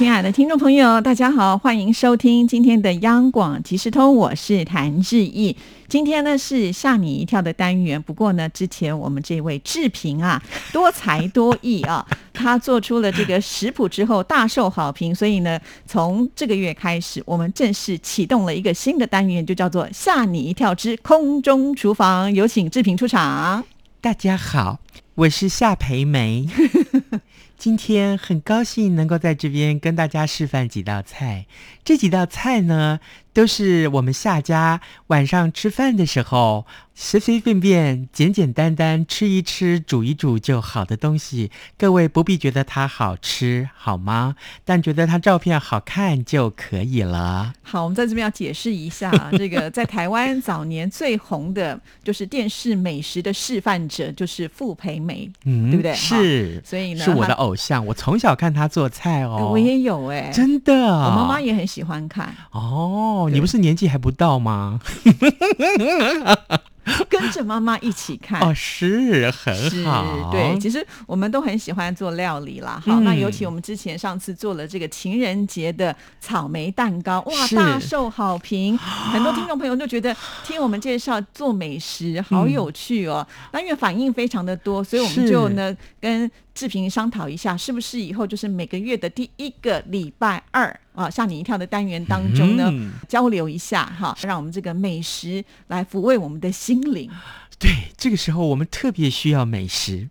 亲爱的听众朋友，大家好，欢迎收听今天的央广即时通，我是谭志毅。今天呢是吓你一跳的单元，不过呢，之前我们这位志平啊，多才多艺啊，他做出了这个食谱之后大受好评，所以呢，从这个月开始，我们正式启动了一个新的单元，就叫做吓你一跳之空中厨房，有请志平出场。大家好，我是夏培梅。今天很高兴能够在这边跟大家示范几道菜。这几道菜呢，都是我们夏家晚上吃饭的时候随随便便、简简单单吃一吃、煮一煮就好的东西。各位不必觉得它好吃，好吗？但觉得它照片好看就可以了。好，我们在这边要解释一下，这个在台湾早年最红的就是电视美食的示范者，就是傅培梅，嗯，对不对？是，所以呢，是我的偶像。我从小看他做菜哦，我也有哎，真的，我妈妈也很喜。欢看哦，你不是年纪还不到吗？跟着妈妈一起看哦，是很好。对，其实我们都很喜欢做料理啦。好，那尤其我们之前上次做了这个情人节的草莓蛋糕，哇，大受好评。很多听众朋友就觉得听我们介绍做美食好有趣哦。那因为反应非常的多，所以我们就呢跟。视频商讨一下，是不是以后就是每个月的第一个礼拜二啊，吓你一跳的单元当中呢，交流一下哈，让我们这个美食来抚慰我们的心灵。对，这个时候我们特别需要美食。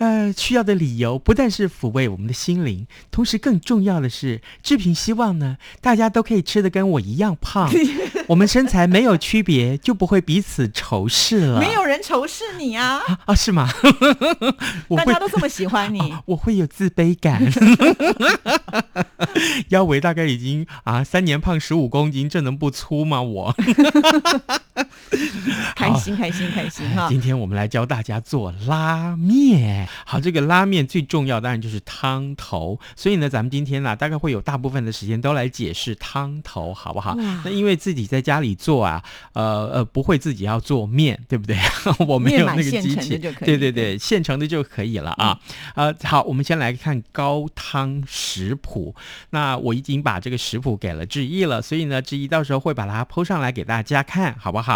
呃，需要的理由不但是抚慰我们的心灵，同时更重要的是，志平希望呢，大家都可以吃的跟我一样胖，我们身材没有区别，就不会彼此仇视了。没有人仇视你啊？啊，是吗？大家都这么喜欢你，我会有自卑感。腰围大概已经啊，三年胖十五公斤，这能不粗吗？我 开心开心开心哈！今天我们来教大家做拉面。好，这个拉面最重要当然就是汤头，所以呢，咱们今天呢，大概会有大部分的时间都来解释汤头，好不好？那因为自己在家里做啊，呃呃，不会自己要做面，对不对？我没有那个机器，对对对，现成的就可以了啊。呃，好，我们先来看高汤食谱。那我已经把这个食谱给了志毅了，所以呢，志毅到时候会把它铺上来给大家看，好不好？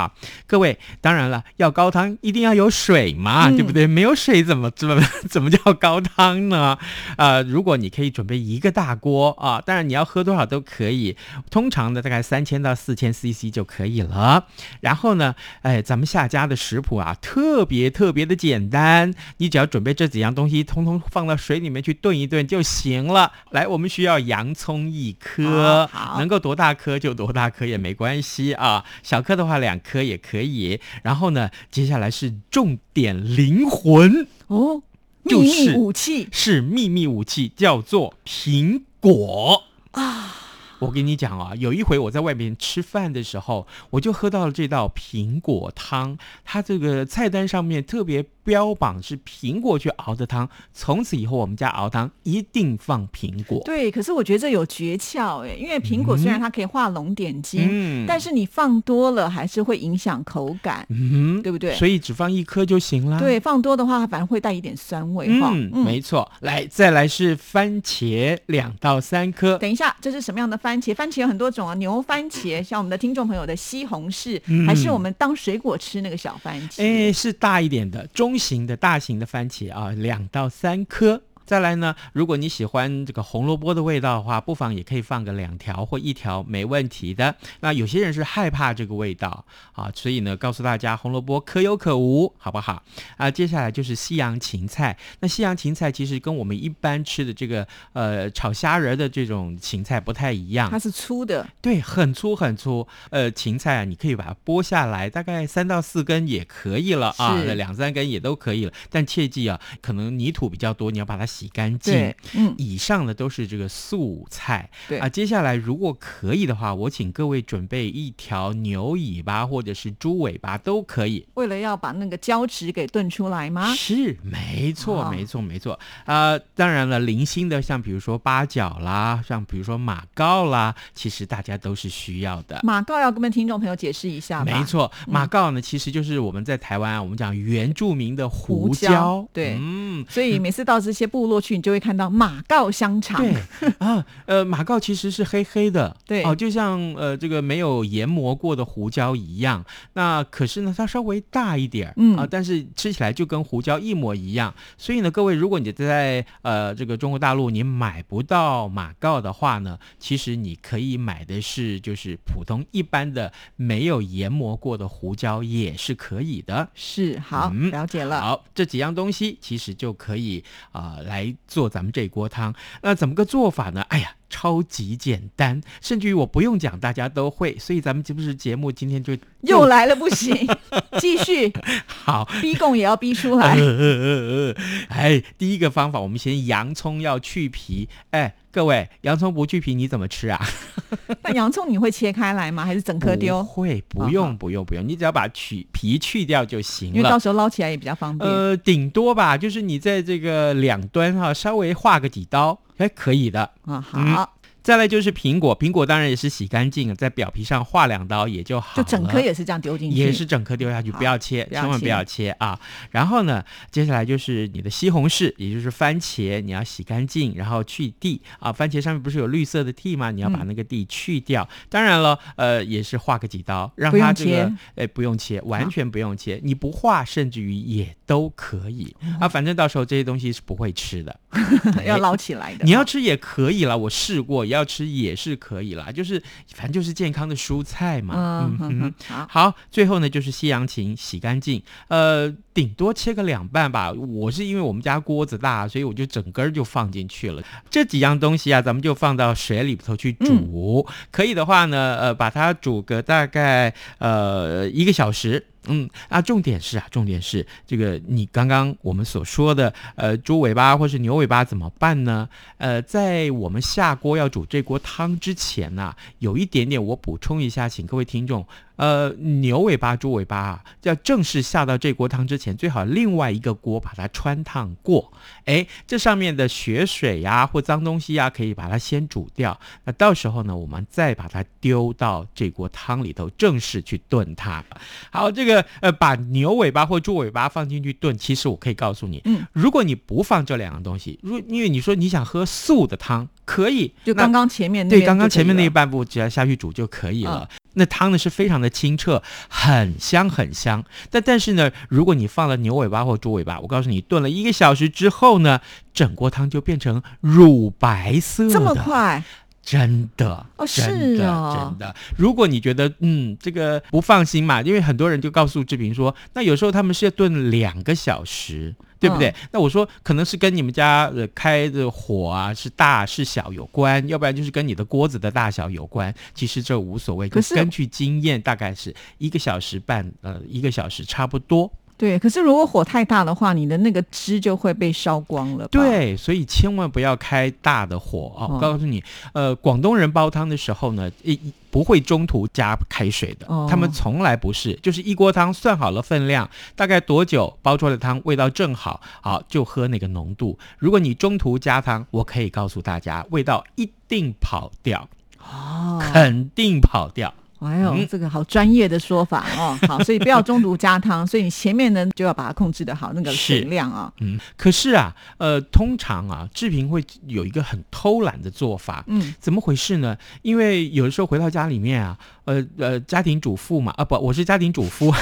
各位，当然了，要高汤一定要有水嘛，对不对？没有水怎么怎么？怎么叫高汤呢？呃，如果你可以准备一个大锅啊，当然你要喝多少都可以，通常呢大概三千到四千 CC 就可以了。然后呢，哎，咱们下家的食谱啊，特别特别的简单，你只要准备这几样东西，通通放到水里面去炖一炖就行了。来，我们需要洋葱一颗，能够多大颗就多大颗也没关系啊，小颗的话两颗也可以。然后呢，接下来是重点灵魂哦。秘密武器是秘密武器，叫做苹果啊！我跟你讲啊，有一回我在外面吃饭的时候，我就喝到了这道苹果汤，它这个菜单上面特别。标榜是苹果去熬的汤，从此以后我们家熬汤一定放苹果。对，可是我觉得这有诀窍哎，因为苹果虽然它可以画龙点睛，但是你放多了还是会影响口感，嗯，对不对？所以只放一颗就行了。对，放多的话反而会带一点酸味哈。嗯，没错。来，再来是番茄两到三颗。等一下，这是什么样的番茄？番茄有很多种啊，牛番茄，像我们的听众朋友的西红柿，还是我们当水果吃那个小番茄？哎，是大一点的中。型的大型的番茄啊，两到三颗。再来呢，如果你喜欢这个红萝卜的味道的话，不妨也可以放个两条或一条，没问题的。那有些人是害怕这个味道啊，所以呢，告诉大家红萝卜可有可无，好不好？啊，接下来就是西洋芹菜。那西洋芹菜其实跟我们一般吃的这个呃炒虾仁的这种芹菜不太一样，它是粗的，对，很粗很粗。呃，芹菜啊，你可以把它剥下来，大概三到四根也可以了啊，两三根也都可以了。但切记啊，可能泥土比较多，你要把它。洗干净。嗯，以上的都是这个素菜。对啊，接下来如果可以的话，我请各位准备一条牛尾巴或者是猪尾巴都可以。为了要把那个胶质给炖出来吗？是，没错，哦没错，没错。啊，当然了，零星的像比如说八角啦，像比如说马告啦，其实大家都是需要的。马告要跟听众朋友解释一下吧。没错，马告呢，其实就是我们在台湾啊，我们讲原住民的胡胡椒。椒对嗯，所以每次到这些部落去，你就会看到马告香肠。对啊，呃，马告其实是黑黑的，对哦，就像呃这个没有研磨过的胡椒一样。那可是呢，它稍微大一点儿，嗯啊，但是吃起来就跟胡椒一模一样。所以呢，各位，如果你在呃这个中国大陆你买不到马告的话呢，其实你可以买的是就是普通一般的没有研磨过的胡椒也是可以的。是好，嗯了解了。好，这几样东西其实就可以啊、来来做咱们这锅汤。那怎么个做法呢？哎呀，超级简单，甚至于我不用讲，大家都会。所以咱们这不是节目今天就又来了，不行，继续好。逼供也要逼出来。呃呃呃，哎，第一个方法，我们先洋葱要去皮。哎，各位，洋葱不去皮你怎么吃啊？那洋葱你会切开来吗？还是整颗不丢？会，不用，不用，不用，你只要把去皮去掉就行了。因为到时候捞起来也比较方便。呃，顶多吧，就是你在这个两端哈、稍微划个几刀，哎，可以的。啊，嗯好，再来就是苹果，苹果当然也是洗干净，在表皮上划两刀也就好就了。整颗也是这样丢进去。也是整颗丢下去，不要切，千万不要切啊！然后呢，接下来就是你的西红柿，也就是番茄，你要洗干净，然后去蒂啊。番茄上面不是有绿色的蒂吗？你要把嗯那个蒂去掉。当然了，呃，也是划个几刀，让它这个切，哎，不用切，完全不用切。你不划，甚至于也都可以嗯啊。反正到时候这些东西是不会吃的。要捞起来的。你要吃也可以啦，我试过，要吃也是可以啦，就是反正就是健康的蔬菜嘛。嗯哼哼，好，好，最后呢就是西洋芹洗干净，呃，顶多切个两半吧。我是因为我们家锅子大，所以我就整根儿就放进去了。这几样东西啊，咱们就放到水里头去煮。可以的话呢，呃，把它煮个大概呃一个小时。嗯啊，重点是啊，重点是这个你刚刚我们所说的呃猪尾巴或是牛尾巴怎么办呢？呃，在我们下锅要煮这锅汤之前呐、有一点点我补充一下，请各位听众，呃，牛尾巴、猪尾巴啊，要正式下到这锅汤之前，最好另外一个锅把它穿烫过。哎，这上面的血水呀、或脏东西呀、可以把它先煮掉。那到时候呢，我们再把它丢到这锅汤里头，正式去炖它。好，这个呃，把牛尾巴或猪尾巴放进去炖，其实我可以告诉你，嗯，如果你不放这两样东西，如因为你说你想喝素的汤，可以，就刚刚前面那对，刚刚前面那一半步只要下去煮就可以了。那汤呢是非常的清澈，很香很香。但但是呢，如果你放了牛尾巴或猪尾巴，我告诉你，炖了一个小时之后呢，整锅汤就变成乳白色的。这么快，真的哦真的真的。如果你觉得嗯这个不放心嘛，因为很多人就告诉志平说，那有时候他们是要炖两个小时。对不对？嗯那我说可能是跟你们家呃开的火啊是大是小有关，要不然就是跟你的锅子的大小有关。其实这无所谓，可就是根据经验，大概是一个小时半呃一个小时差不多。对。可是如果火太大的话，你的那个汁就会被烧光了。，对，所以千万不要开大的火哦。哦我告诉你，呃，广东人煲汤的时候呢，一一不会中途加开水的，哦他们从来不是，就是一锅汤算好了分量，大概多久煲出来的汤味道正好，好就喝那个浓度。如果你中途加汤，我可以告诉大家，味道一定跑掉，哦，肯定跑掉。哎呦，嗯这个好专业的说法哦。好，所以不要中途加汤，所以你前面呢就要把它控制的好那个水量啊。嗯，可是啊，呃，通常啊，志平会有一个很偷懒的做法，嗯，怎么回事呢？因为有的时候回到家里面啊，呃呃，家庭主妇嘛，啊不，我是家庭主妇，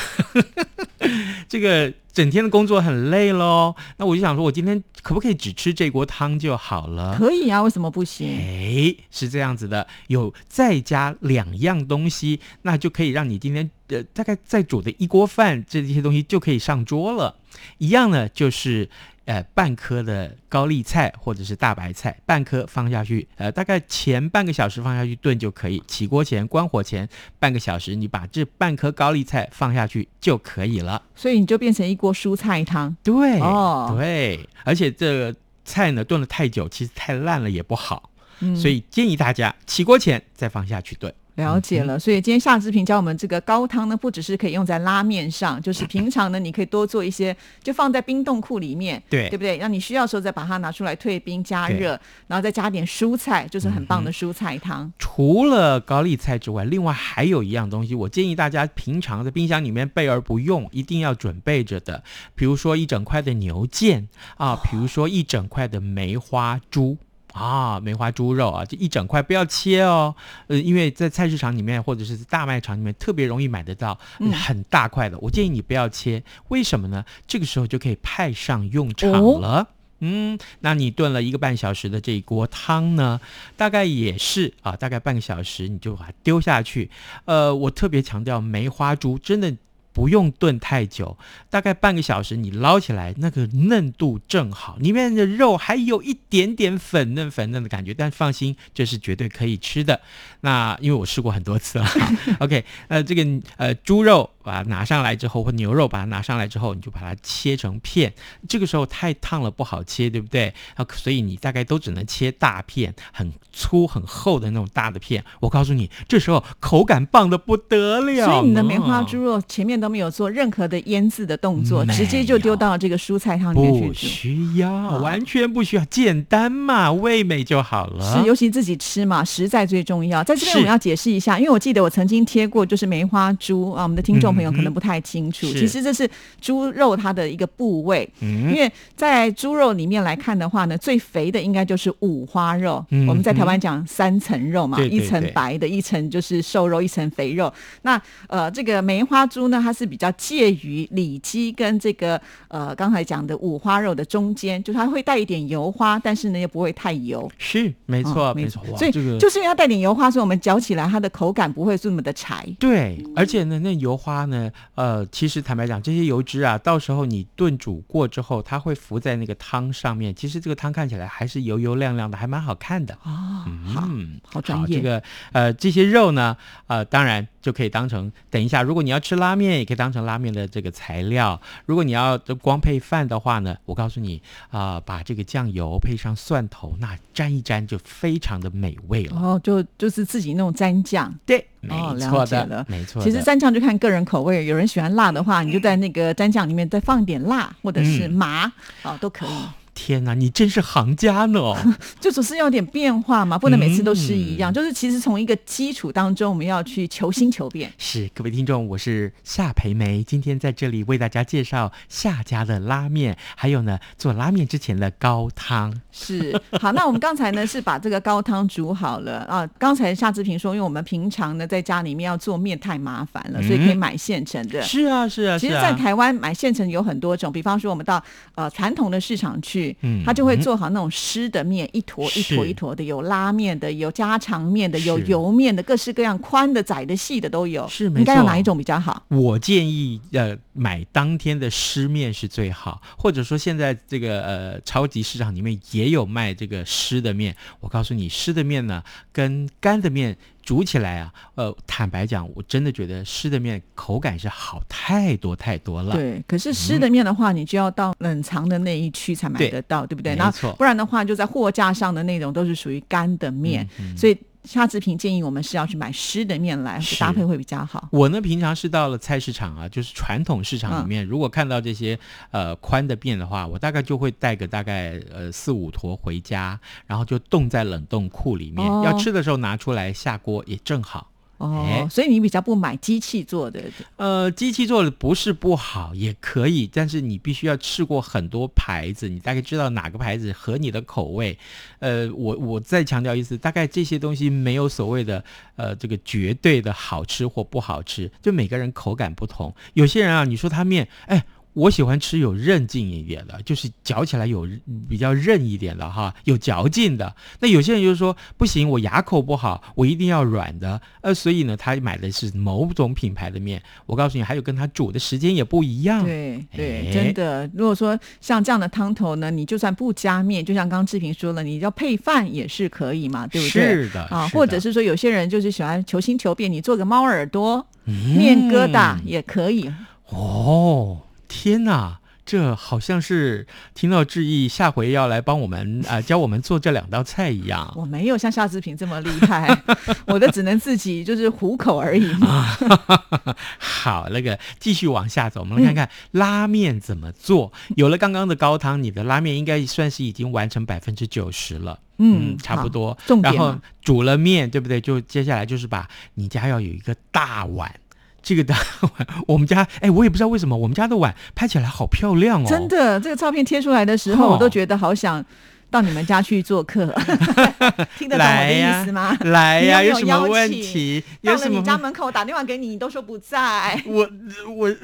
这个整天的工作很累喽。那我就想说，我今天可不可以只吃这锅汤就好了？可以啊，为什么不行？哎，是这样子的，有再加两样东西，那就可以让你今天呃大概再煮的一锅饭，这些东西就可以上桌了。一样呢，就是呃半颗的高丽菜或者是大白菜，半颗放下去，呃大概前半个小时放下去炖就可以。起锅前关火前半个小时，你把这半颗高丽菜放下去就可以了。所以你就变成一锅蔬菜汤。对，哦对，而且这个菜呢炖了太久，其实太烂了也不好，嗯所以建议大家起锅前再放下去炖。了解了，所以今天夏志平教我们这个高汤呢，不只是可以用在拉面上，就是 平常呢，你可以多做一些，就放在冰冻库里面，对。对不对？让你需要的时候再把它拿出来退冰加热，然后再加点蔬菜，就是很棒的蔬菜汤。除了高丽菜之外，另外还有一样东西，我建议大家平常在冰箱里面备而不用，一定要准备着的，比如说一整块的牛腱啊，比如说一整块的梅花猪。啊，梅花猪肉啊，这一整块，不要切哦。呃，因为在菜市场里面或者是大卖场里面特别容易买得到、嗯很大块的，我建议你不要切。为什么呢？这个时候就可以派上用场哦了。嗯，那你炖了一个半小时的这一锅汤呢，大概也是啊，大概半个小时你就把它丢下去。呃，我特别强调梅花猪真的。不用炖太久，大概半个小时，你捞起来，那个嫩度正好，里面的肉还有一点点粉嫩粉嫩的感觉，但放心，这是绝对可以吃的。那因为我试过很多次了，OK，呃，这个呃猪肉把它拿上来之后，或牛肉把它拿上来之后，你就把它切成片。这个时候太烫了不好切，对不对？啊，所以你大概都只能切大片，很粗很厚的那种大的片。我告诉你，这时候口感棒的不得了。所以你的梅花猪肉前面都没有做任何的腌制的动作，直接就丢到这个蔬菜汤里面去不。需要，啊完全不需要，简单嘛，味美就好了。是，尤其自己吃嘛，实在最重要。在这边我们要解释一下，因为我记得我曾经贴过，就是梅花猪啊，我们的听众朋友可能不太清楚，是其实这是猪肉它的一个部位。因嗯，为在猪肉里面来看的话呢，最肥的应该就是五花肉。嗯我们在台湾讲三层肉嘛，对对一层白的，一层就是瘦肉，一层肥肉。那呃，这个梅花猪呢，它是比较介于里脊跟这个呃刚才讲的五花肉的中间，就它会带一点油花，但是呢又不会太油。是没错，哦没错。所以这个就是因为它带点油花，所以我们嚼起来它的口感不会这么的柴。对，而且呢，那油花呢，呃，其实坦白讲，这些油脂啊，到时候你炖煮过之后，它会浮在那个汤上面。其实这个汤看起来还是油油亮亮的，还蛮好看的。哦，好，嗯，好专业这个呃，这些肉呢，呃，当然就可以当成等一下，如果你要吃拉面，也可以当成拉面的这个材料。如果你要光配饭的话呢，我告诉你啊、把这个酱油配上蒜头，那沾一沾就非常的美味了。然后就就是自己那种蘸酱。对，没哦了错的，解了没错。其实蘸酱就看个人口味，有人喜欢辣的话，你就在那个蘸酱里面再放一点辣或者是嗯麻，哦都可以。天哪，你真是行家呢！就总是要点变化嘛，不能每次都是一嗯样。就是其实从一个基础当中，我们要去求新求变。是各位听众，我是夏培梅，今天在这里为大家介绍夏家的拉面，还有呢做拉面之前的高汤。是好，那我们刚才呢是把这个高汤煮好了啊。刚才夏志平说，因为我们平常呢在家里面要做面太麻烦了，所以可以买现成的。是啊，是啊，其实，在台湾买现成有很多种，比方说我们到呃传统的市场去，嗯他就会做好那种湿的面，一坨一坨一坨的，有拉面的，有家常面的，有油面的，各式各样，宽的、窄的、细的都有。是应该要哪一种比较好？我建议呃买当天的湿面是最好，或者说现在这个呃超级市场里面也有卖这个湿的面。我告诉你，湿的面呢跟干的面煮起来啊，呃，坦白讲，我真的觉得湿的面口感是好太多太多了。对，可是湿的面的话，你就要到冷藏的那一区才买得到，对不对？那没错不然的话，就在货架上的那种都是属于干的面，嗯所以夏志平建议我们是要去买湿的面来搭配会比较好。我呢，平常是到了菜市场啊，就是传统市场里面，如果看到这些呃宽的面的话，我大概就会带个大概呃四五坨回家，然后就冻在冷冻库里面，哦要吃的时候拿出来下锅也正好。哦，哎所以你比较不买机器做的，呃，机器做的不是不好，也可以，但是你必须要试过很多牌子，你大概知道哪个牌子合你的口味。呃，我我再强调一次，大概这些东西没有所谓的呃这个绝对的好吃或不好吃，就每个人口感不同。有些人啊，你说他面，哎。我喜欢吃有韧劲一点的，就是嚼起来有比较韧一点的哈，有嚼劲的。那有些人就是说不行，我牙口不好，我一定要软的。呃，所以呢，他买的是某种品牌的面。我告诉你，还有跟他煮的时间也不一样。对对，哎真的。如果说像这样的汤头呢，你就算不加面，就像刚刚志平说了，你要配饭也是可以嘛，对不对？是的啊，的或者是说有些人就是喜欢求新求变，你做个猫耳朵、嗯面疙瘩也可以。哦，天哪！这好像是听到志毅下回要来帮我们啊、教我们做这两道菜一样。我没有像夏志平这么厉害，我的只能自己就是糊口而已。好，那个继续往下走，我们来看看拉面怎么做。有了刚刚的高汤，你的拉面应该算是已经完成百分之九十了。嗯，差不多。然后煮了面，对不对？就接下来就是把你家要有一个大碗。这个的碗，我们家哎，我也不知道为什么我们家的碗拍起来好漂亮哦。真的，这个照片贴出来的时候，我都觉得好想。到你们家去做客，听得懂我的意思吗？来呀，有什么问题？到了你家门口打电话给你，你都说不在。我我我，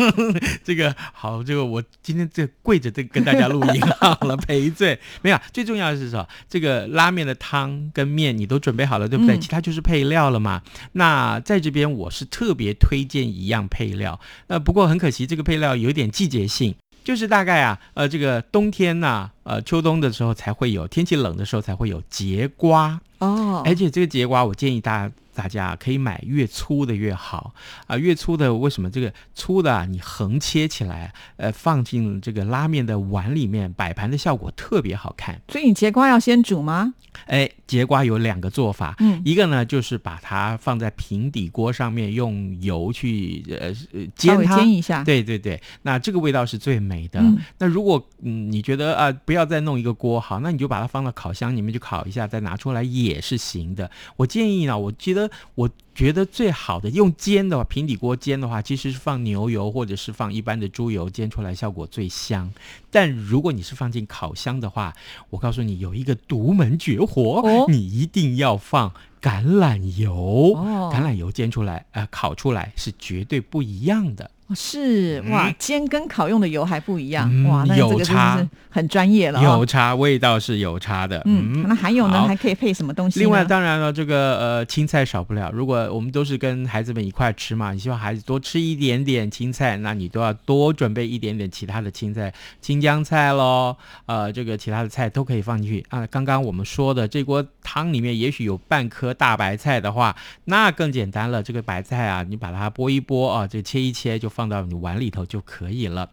这个好，这个我今天这跪着这跟大家录音 好了，赔罪没有。最重要的是什么？这个拉面的汤跟面你都准备好了，对不对？其他就是配料了嘛。那在这边我是特别推荐一样配料，那不过很可惜，这个配料有点季节性。就是大概啊，呃，这个冬天呐，呃，秋冬的时候才会有，天气冷的时候才会有节瓜哦。而且这个节瓜，我建议大家大家可以买越粗的越好啊，越粗的为什么？这个粗的你横切起来，呃，放进这个拉面的碗里面，摆盘的效果特别好看。所以你节瓜要先煮吗？哎，节瓜有两个做法，嗯，一个呢就是把它放在平底锅上面，用油去呃煎它，煎一下，对对对，那这个味道是最美的。那如果嗯你觉得啊不要再弄一个锅好，那你就把它放到烤箱里面去烤一下，再拿出来也是行的。我建议呢，我觉得我。觉得最好的用煎的话，平底锅煎的话，其实是放牛油或者是放一般的猪油煎出来效果最香。但如果你是放进烤箱的话，我告诉你有一个独门绝活，你一定要放橄榄油。橄榄油煎出来，呃，烤出来是绝对不一样的。是哇，煎跟烤用的油还不一样哇，那这个差很专业了。有差，味道是有差的。嗯，那还有呢？还可以配什么东西？另外，当然了，这个呃青菜少不了。如果我们都是跟孩子们一块吃嘛，你希望孩子多吃一点点青菜，那你都要多准备一点点其他的青菜，青江菜喽，呃，这个其他的菜都可以放进去啊。刚刚我们说的这锅汤里面也许有半颗大白菜的话，那更简单了。这个白菜啊，你把它剥一剥啊，这切一切就。放到你碗里头就可以了。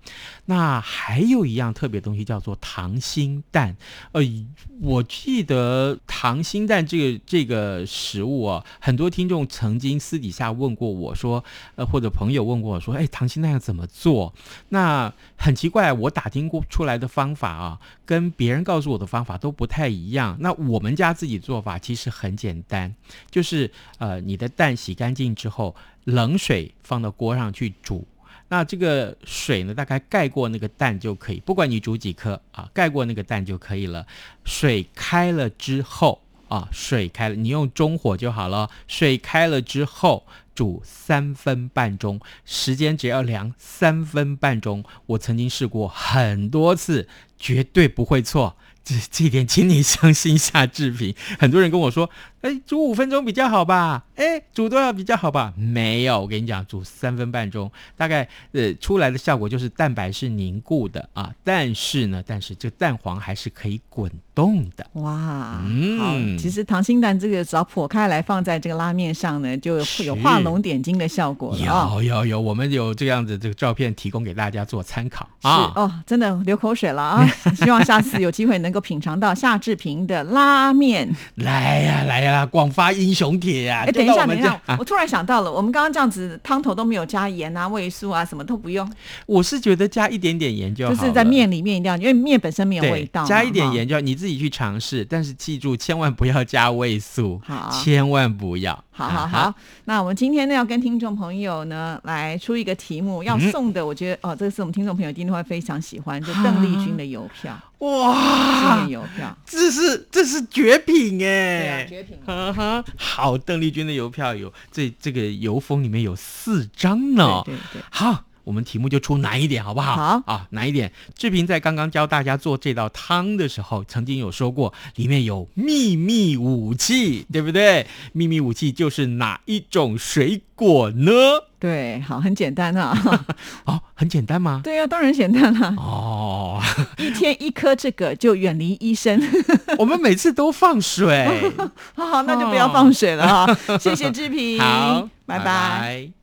那还有一样特别东西叫做溏心蛋。呃，我记得溏心蛋这个这个食物啊，很多听众曾经私底下问过我说，呃，或者朋友问过我说，哎，溏心蛋要怎么做？那很奇怪，我打听过出来的方法啊，跟别人告诉我的方法都不太一样。那我们家自己做法其实很简单，就是呃，你的蛋洗干净之后，冷水放到锅上去煮。那这个水呢，大概盖过那个蛋就可以，不管你煮几颗啊，盖过那个蛋就可以了。水开了之后啊，水开了，你用中火就好了。水开了之后煮三分半钟，时间只要量三分半钟。我曾经试过很多次，绝对不会错。这这一点，请你相信夏志平。很多人跟我说。哎，煮五分钟比较好吧？哎，煮多少比较好吧？没有，我跟你讲，煮三分半钟，大概呃出来的效果就是蛋白是凝固的啊，但是呢，但是这蛋黄还是可以滚动的。哇，嗯，其实溏心蛋这个只要破开来放在这个拉面上呢，就会有画龙点睛的效果。有有有，我们有这样子这个照片提供给大家做参考啊。哦，真的流口水了啊！希望下次有机会能够品尝到夏志平的拉面。来呀，来呀！啊，广发英雄帖啊！哎，等一下，等一下，我突然想到了，我们刚刚这样子汤头都没有加盐啊、味素啊，什么都不用。我是觉得加一点点盐就好，就是在面里面一定要，因为面本身没有味道，加一点盐就你自己去尝试，但是记住千万不要加味素，好，千万不要。好好好，那我们今天呢要跟听众朋友呢来出一个题目，要送的，我觉得哦，这个是我们听众朋友一定会非常喜欢，就邓丽君的邮票。哇，纪念邮票，这是这是绝品哎，对啊，绝品。好，邓丽君的邮票有这这个邮封里面有四张呢，对对。好，我们题目就出难一点，好不好？好啊，难一点。志平在刚刚教大家做这道汤的时候，曾经有说过里面有秘密武器，对不对？秘密武器就是哪一种水果呢？对，好，很简单啊。哦，很简单吗？对啊，当然简单了。哦，一天一颗这个就远离医生。我们每次都放水。好好，那就不要放水了哈。谢谢志平，好，拜拜。